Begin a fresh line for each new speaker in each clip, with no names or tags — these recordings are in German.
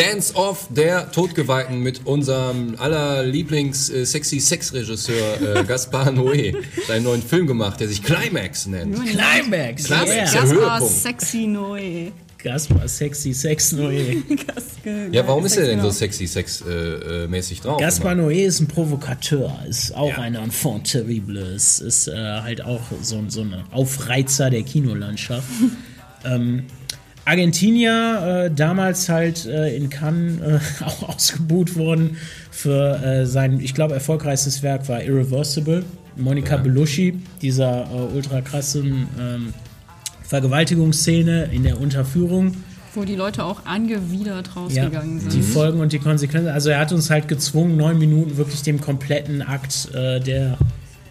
Dance Off der Todgeweihten mit unserem aller Lieblings-Sexy-Sex-Regisseur äh, Gaspar Noé seinen neuen Film gemacht, der sich Climax nennt.
Climax.
Climax.
Yeah.
Der
Gaspar
Höhepunkt.
Sexy Noé.
Gaspar Sexy Sex Noé.
Ja, warum ist er denn so
Genau.
sexy-sex-mäßig drauf?
Gaspar
immer?
Noé ist ein Provokateur, ist auch
Ja.
ein Enfant terrible, ist, ist äh, halt auch so, so ein Aufreizer der Kinolandschaft. ähm, Argentinier, äh, damals halt äh, in Cannes äh, auch ausgebuht worden für äh, sein, ich glaube, erfolgreichstes Werk war Irreversible. Monica Bellucci, dieser äh, ultra krassen ähm, Vergewaltigungsszene in der Unterführung.
Wo die Leute auch angewidert rausgegangen
Die
sind.
Folgen und die Konsequenzen. Also er hat uns halt gezwungen, neun Minuten wirklich dem kompletten Akt äh, der,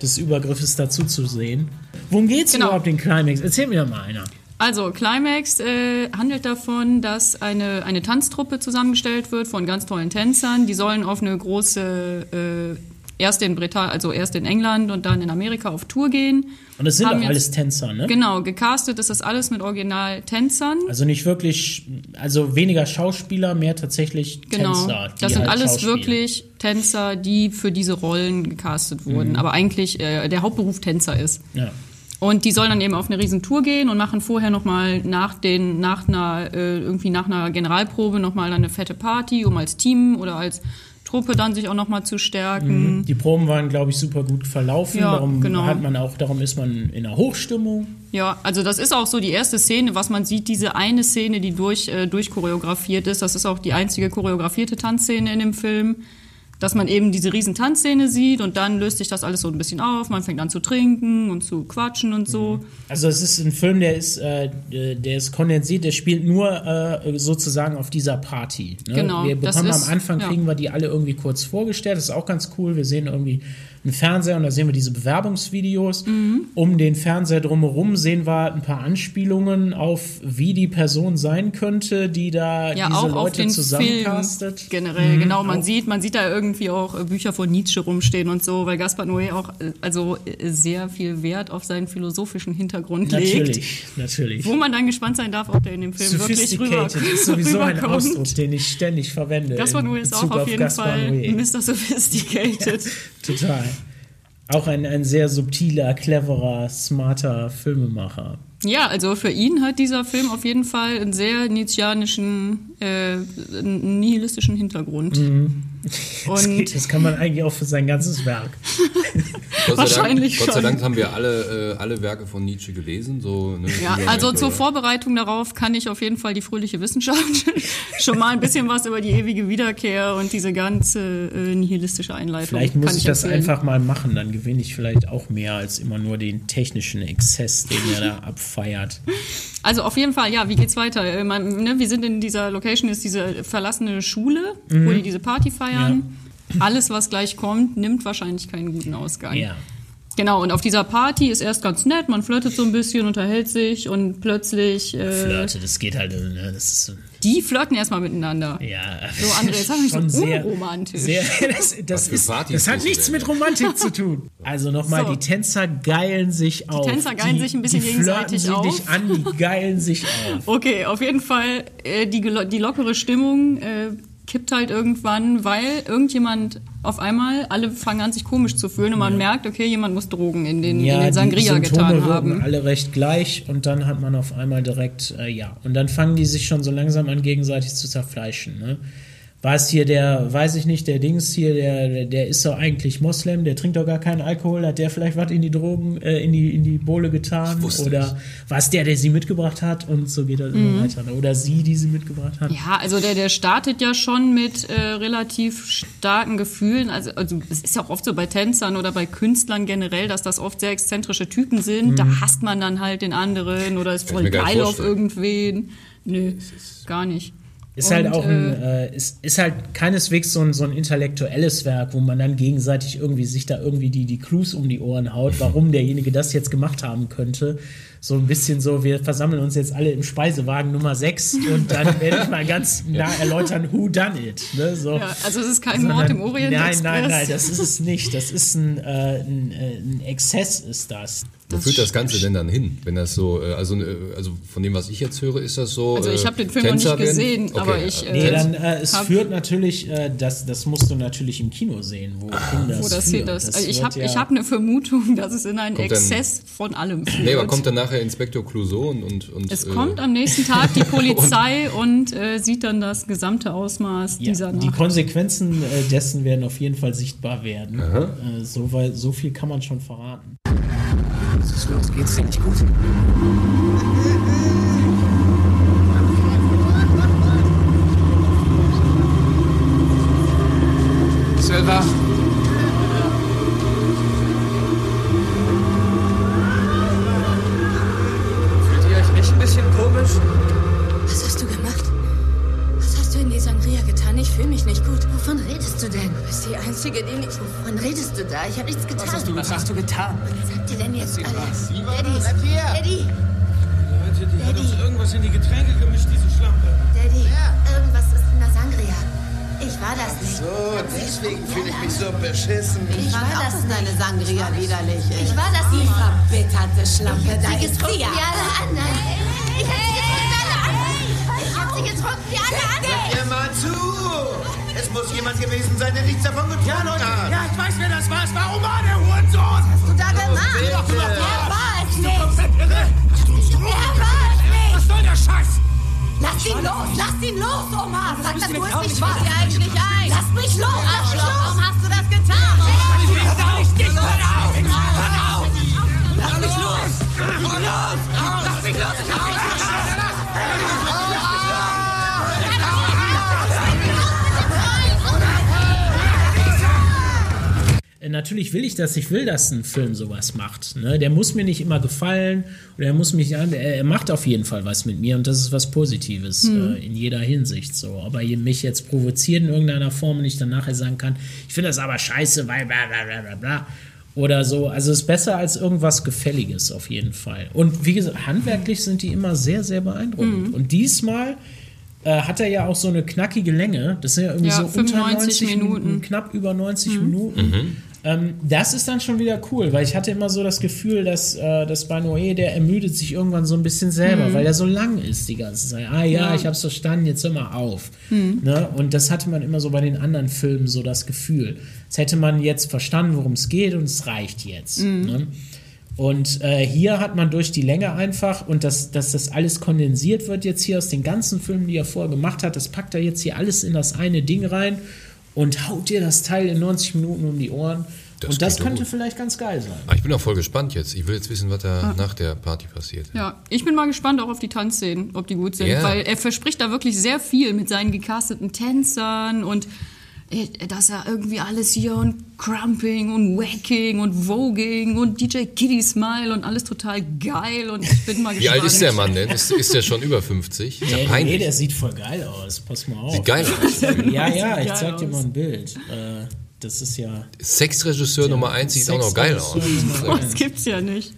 des Übergriffes dazu zu sehen. Worum geht's
Genau.
überhaupt in Climax? Erzähl mir doch mal einer.
Also, Climax äh, handelt davon, dass eine, eine Tanztruppe zusammengestellt wird von ganz tollen Tänzern. Die sollen auf eine große, äh, erst in Britannien, also erst in England und dann in Amerika auf Tour gehen.
Und das sind
Haben
doch alles Tänzer, ne?
Genau, gecastet ist das alles mit Original-Tänzern.
Also nicht wirklich, also weniger Schauspieler, mehr tatsächlich
Genau,
Tänzer. die
das sind
halt
alles wirklich Tänzer, die für diese Rollen gecastet wurden.
Mhm.
Aber eigentlich äh, der Hauptberuf Tänzer ist.
Ja.
Und die sollen dann eben auf eine Riesentour gehen und machen vorher nochmal nach den, nach einer, äh, irgendwie nach einer Generalprobe nochmal eine fette Party, um als Team oder als Truppe dann sich auch nochmal zu stärken.
Die Proben waren, glaube ich, super gut verlaufen.
Ja,
darum
genau.
hat man auch, darum ist man in einer Hochstimmung.
Ja, also das ist auch so die erste Szene, was man sieht, diese eine Szene, die durch, äh, durchchoreografiert ist. Das ist auch die einzige choreografierte Tanzszene in dem Film. Dass man eben diese riesen Tanzszene sieht und dann löst sich das alles so ein bisschen auf. Man fängt an zu trinken und zu quatschen und so.
Also es ist ein Film, der ist, äh, der ist kondensiert, der spielt nur äh, sozusagen auf dieser Party. Ne?
Genau,
Wir
das
bekommen
ist-
am Anfang,
ja.
kriegen wir die alle irgendwie kurz vorgestellt. Das ist auch ganz cool. Wir sehen irgendwie einen Fernseher und da sehen wir diese Bewerbungsvideos.
Mhm.
Um den Fernseher drumherum sehen wir ein paar Anspielungen auf, wie die Person sein könnte, die da
Ja,
diese
auch auf
Leute
den Film
zusammencastet.
generell. genau, man
auch.
sieht, man sieht da irgendwie auch äh, Bücher von Nietzsche rumstehen und so, weil Gaspar Noé auch äh, also äh, sehr viel Wert auf seinen philosophischen Hintergrund legt.
Natürlich, natürlich.
Wo man dann gespannt sein darf, ob der in dem Film wirklich rüber,
Sophisticated ist sowieso ein. Ausdruck, den ich ständig verwende.
Gaspar Noé ist auch auf jeden
Gaspar
Fall
Noé.
Mr. Sophisticated.
Total. Auch ein, ein sehr subtiler, cleverer, smarter Filmemacher.
Ja, also für ihn hat dieser Film auf jeden Fall einen sehr nietzscheanischen, äh, nihilistischen Hintergrund.
Mhm. Das,
Und
geht, das kann man eigentlich auch für sein ganzes Werk.
Gott sei
Wahrscheinlich
Dank, Gott sei
schon.
Dank haben wir alle, äh, alle Werke von Nietzsche gelesen. So, ne,
Ja, also zur
oder?
Vorbereitung darauf kann ich auf jeden Fall die fröhliche Wissenschaft schon mal ein bisschen was über die ewige Wiederkehr und diese ganze äh, nihilistische Einleitung.
Vielleicht muss
kann
ich das einfach mal machen, dann gewinne ich vielleicht auch mehr als immer nur den technischen Exzess, den er da abfeiert.
Also auf jeden Fall, ja, wie geht's weiter? Äh, Man, ne, wir sind in dieser Location, ist diese verlassene Schule, wo die diese Party feiern. Alles, was gleich kommt, nimmt wahrscheinlich keinen guten Ausgang.
Ja.
Genau, und auf dieser Party ist erst ganz nett, man flirtet so ein bisschen, unterhält sich und plötzlich. Äh,
Flirte, das geht halt, ne, das ist so,
Die flirten erstmal miteinander.
ja.
So, André, jetzt sag nicht so
schon sehr,
unromantisch.
sehr, das, das, ist, das hat nichts mit Romantik zu tun. Also nochmal,
So.
die Tänzer geilen sich auf.
Tänzer geilen sich ein bisschen
die flirten
gegenseitig
sie
auf.
dich an, die geilen sich auf.
Okay, auf jeden Fall, äh, die, die lockere Stimmung äh, kippt halt irgendwann, weil irgendjemand auf einmal, alle fangen an, sich komisch zu fühlen und man merkt, okay, jemand muss Drogen in den, in den
die
Sangria
Symptome
getan haben.
alle recht gleich und dann hat man auf einmal direkt, äh, ja. Und dann fangen die sich schon so langsam an, gegenseitig zu zerfleischen. Ne? War es hier der, weiß ich nicht, der Dings hier, der, der- ist doch eigentlich Moslem, der trinkt doch gar keinen Alkohol, hat der vielleicht was in die Drogen, äh, in die, in die Bohle getan? Oder war es der, der sie mitgebracht hat? Und so geht das
Mhm.
immer weiter. ne? Oder sie, die sie mitgebracht hat?
Ja, also der, der startet ja schon mit äh, relativ starken Gefühlen. Also, also es ist ja auch oft so bei Tänzern oder bei Künstlern generell, dass das oft sehr exzentrische Typen sind. Da hasst man dann halt den anderen oder ist voll geil auf irgendwen. Nö, gar nicht.
Ist halt
Und,
auch ein, äh, ist, ist halt keineswegs so ein, so ein intellektuelles Werk, wo man dann gegenseitig irgendwie sich da irgendwie die, die Clues um die Ohren haut, warum derjenige das jetzt gemacht haben könnte. So ein bisschen so, wir versammeln uns jetzt alle im Speisewagen Nummer 6 und dann werde ich mal ganz nah erläutern, who done it. Ne? So.
Ja, also es ist kein Mord im Orient
Nein,
Express.
nein, nein, das ist es nicht. Das ist ein, äh, ein, äh, ein Exzess, ist das.
Wo führt das Ganze denn dann hin? Wenn das so, äh, also, äh, also von dem, was ich jetzt höre, ist das so.
Also ich habe den Film noch nicht gesehen,
Okay.
aber ich. Äh,
Nee, dann äh, es führt natürlich, äh, das, das musst du natürlich im Kino sehen, wo
Wo
es
das hier
führt.
das. also ich
wird
habe
ja-
ich hab eine Vermutung, dass es in einen
Kommt dann-
Exzess von allem führt.
Nee, aber kommt dann nachher Inspektor Clouseau und. und, und
es
äh,
kommt am nächsten Tag die Polizei und, äh, sieht dann das gesamte Ausmaß
ja,
dieser
die
Nacht.
Konsequenzen äh, dessen werden auf jeden Fall sichtbar werden. Äh, so, weit, so viel kann man schon verraten.
Was ist los? Geht's dir nicht gut? Silva? Komisch?
Was hast du gemacht? Was hast du in die Sangria getan? Ich fühle mich nicht gut. Wovon redest du denn? Du bist die Einzige, die nicht... Wovon redest du da? Ich habe nichts getan.
Was hast du, was hast du getan?
Was habt ihr denn jetzt alle?
Siva,
Daddy,
bleib hier!
Daddy,
Leute, die hat uns irgendwas in die Getränke gemischt, diese Schlampe.
Daddy. Irgendwas ist in der Sangria. Ich war das nicht.
So, deswegen fühle ich mich so beschissen.
Ich war das
dass deine Sangria widerlich
Ich war das
Die
nicht.
verbitterte Schlampe, da
Sie
ist
getrunken
sie
wie
ja.
alle anderen. Ich hab sie Ich hab sie getrunken wie alle anderen.
Hör mal zu! Es muss jemand gewesen sein, der nichts davon getrunken hat.
Ja, ich weiß, wer das war. Es war Omar, der Hurensohn.
Du da gemacht.
bitte.
Er war es nicht.
Komplett irre.
Er war es nicht.
Was soll der Scheiß?
Lass ihn los, lass ihn los, Omar. Sag, dass du es nicht
ein?
Lass mich los,
Natürlich will ich das, ich will, dass ein Film sowas macht. Ne? Der muss mir nicht immer gefallen oder er muss mich an, er, er macht auf jeden Fall was mit mir und das ist was Positives äh, in jeder Hinsicht so. Aber ihr mich jetzt provoziert in irgendeiner Form und ich dann nachher sagen kann, ich finde das aber scheiße, weil bla bla bla bla bla. Oder so. Also es ist besser als irgendwas Gefälliges auf jeden Fall. Und wie gesagt, handwerklich sind die immer sehr, sehr beeindruckend. Und diesmal äh, hat er ja auch so eine knackige Länge. Das sind ja irgendwie
Ja,
so unter
95
90 Minuten,
Minuten.
knapp über 90 Minuten. Ähm, das ist dann schon wieder cool, weil ich hatte immer so das Gefühl, dass, äh, dass bei Noé, der ermüdet sich irgendwann so ein bisschen selber, weil der so lang ist die ganze Zeit. Ah ja,
Ja.
ich hab's verstanden, jetzt hör mal auf. Ne? Und das hatte man immer so bei den anderen Filmen so das Gefühl. Jetzt hätte man jetzt verstanden, worum es geht und es reicht jetzt. Ne? Und äh, hier hat man durch die Länge einfach und dass, dass das alles kondensiert wird jetzt hier aus den ganzen Filmen, die er vorher gemacht hat, das packt er jetzt hier alles in das eine Ding rein und haut dir das Teil in 90 Minuten um die Ohren.
Das
und das könnte
gut.
vielleicht ganz geil sein.
Ah, ich bin auch voll gespannt jetzt. Ich will jetzt wissen, was da nach der Party passiert.
Ja, ich bin mal gespannt auch auf die Tanzszenen, ob die gut sind,
Ja.
weil er verspricht da wirklich sehr viel mit seinen gecasteten Tänzern und dass er irgendwie alles hier und Crumping und Wacking und Voging und DJ Kitty Smile und alles total geil und ich bin mal
Wie
gespannt.
alt ist der Mann denn? Ist, ist der schon über 50? Ist ja
Nee, nee, der sieht voll geil aus. Pass mal auf.
Sieht geil aus.
Ja, ja, ich zeig dir mal ein Bild. Äh, das ist ja.
Sexregisseur Nummer 1 sieht auch noch geil aus.
Nummer
Das gibt's ja nicht.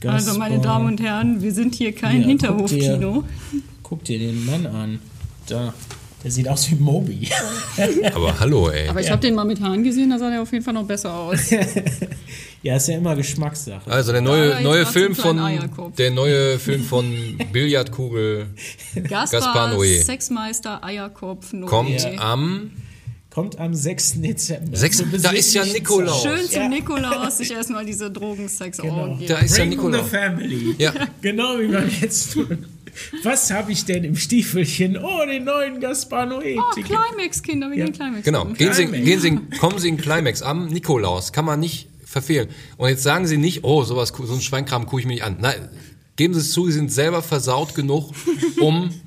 Gaspar.
Also meine Damen und Herren, wir sind hier kein
Hier,
Hinterhofkino.
Guck dir den Mann an. Da. Der sieht aus wie Moby.
Aber hallo, ey.
Aber ich habe den mal mit Haaren gesehen, da sah der auf jeden Fall noch besser aus.
ja, ist ja immer Geschmackssache.
Also der
Ja,
neue, neue Film von der neue Film von Billardkugel Gaspar
Gaspar,
Noé.
Sexmeister, Eierkopf, Noé.
kommt
Ja.
am
Kommt am 6. Dezember.
Sechs-
Zur
da ist ja Nikolaus.
Schön zum
Ja.
Nikolaus sich erstmal diese Drogensex
Genau.
da ist ja
Bring
Nikolaus.
the family.
Ja.
Genau wie man jetzt tut. Was habe ich denn im Stiefelchen? Oh, den neuen Gaspar Noé.
Oh, Climax, Kinder, wir
Ja.
gehen Climax.
Genau,
gucken.
gehen Sie,
Climax.
gehen Sie, kommen Sie in Climax am Nikolaus. Kann man nicht verfehlen. Und jetzt sagen Sie nicht, oh, sowas, so ein Schweinkram gucke ich mir nicht an. Nein, geben Sie es zu, Sie sind selber versaut genug, um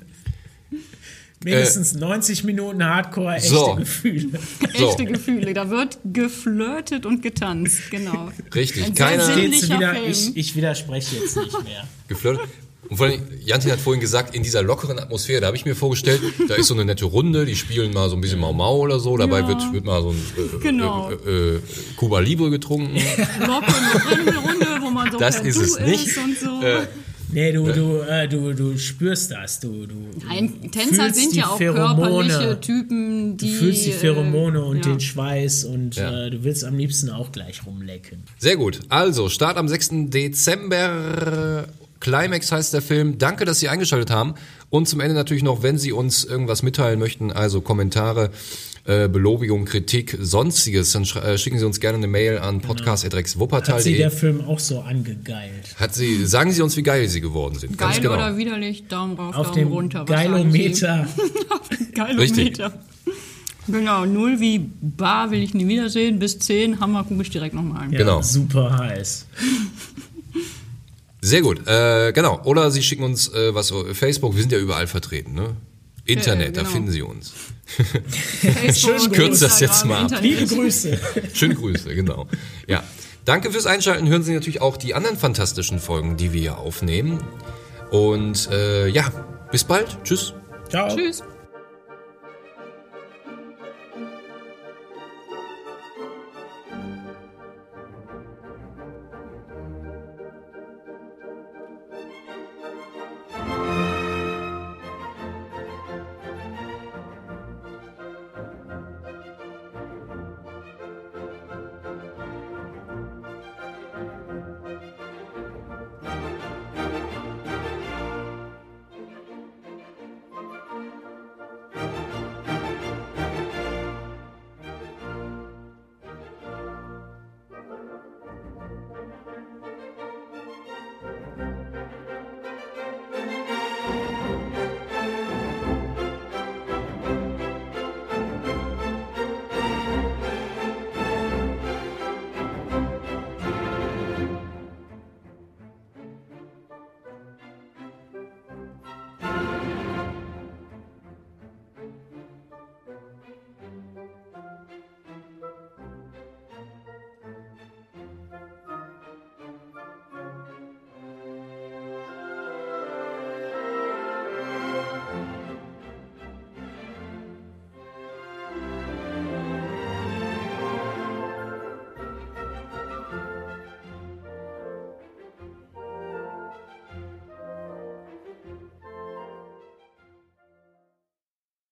Mindestens 90 Minuten Hardcore, echte
so.
Gefühle.
so,
Echte Gefühle, da wird geflirtet und getanzt, genau.
richtig, keiner
wieder, ich, ich widerspreche jetzt nicht mehr.
geflirtet. Und vor allem, Jantin hat vorhin gesagt, in dieser lockeren Atmosphäre, da habe ich mir vorgestellt, da ist so eine nette Runde, die spielen mal so ein bisschen Mau Mau oder so, dabei
Ja.
wird, wird mal so ein äh,
Genau.
äh, äh, Cuba Libre getrunken.
Lockere Runde, wo man so
Das ist
Du
es nicht.
ist und so.
Äh,
Nee, du, du, äh, du, du spürst das. Du, du,
Nein, Tänzer
fühlst
sind
die
ja auch
Pheromone.
körperliche Typen, die.
Du fühlst die Pheromone und
äh,
den Schweiß und
Ja.
äh, du willst am liebsten auch gleich rumlecken.
Sehr gut. Also, Start am 6. Dezember. Climax heißt der Film. Danke, dass Sie eingeschaltet haben. Und zum Ende natürlich noch, wenn Sie uns irgendwas mitteilen möchten, also Kommentare, äh, Belobigung, Kritik, sonstiges, dann äh, schicken Sie uns gerne eine Mail an
Genau. Hat sie
podcast.rexwuppertal.de.
der Film auch so angegeilt.
Hat sie, sagen Sie uns, wie geil Sie geworden sind. Ganz
Geil
genau.
oder widerlich, Daumen rauf,
Auf
Daumen
dem
runter.
Geilometer.
Geilometer. Genau, null wie bar will ich nie wiedersehen, bis 10 Hammer gucke ich direkt nochmal an.
Ja,
Genau.
Super heiß.
Sehr gut, äh, genau. Oder Sie schicken uns äh, was auf Facebook, wir sind ja überall vertreten, ne? Internet, da
genau.
finden Sie uns. Ich kürze das jetzt mal ab.
Liebe Grüße.
Schöne Grüße, genau. Ja. Danke fürs Einschalten. Hören Sie natürlich auch die anderen fantastischen Folgen, die wir hier aufnehmen. Und äh, ja, bis bald. Tschüss.
Ciao.
Tschüss.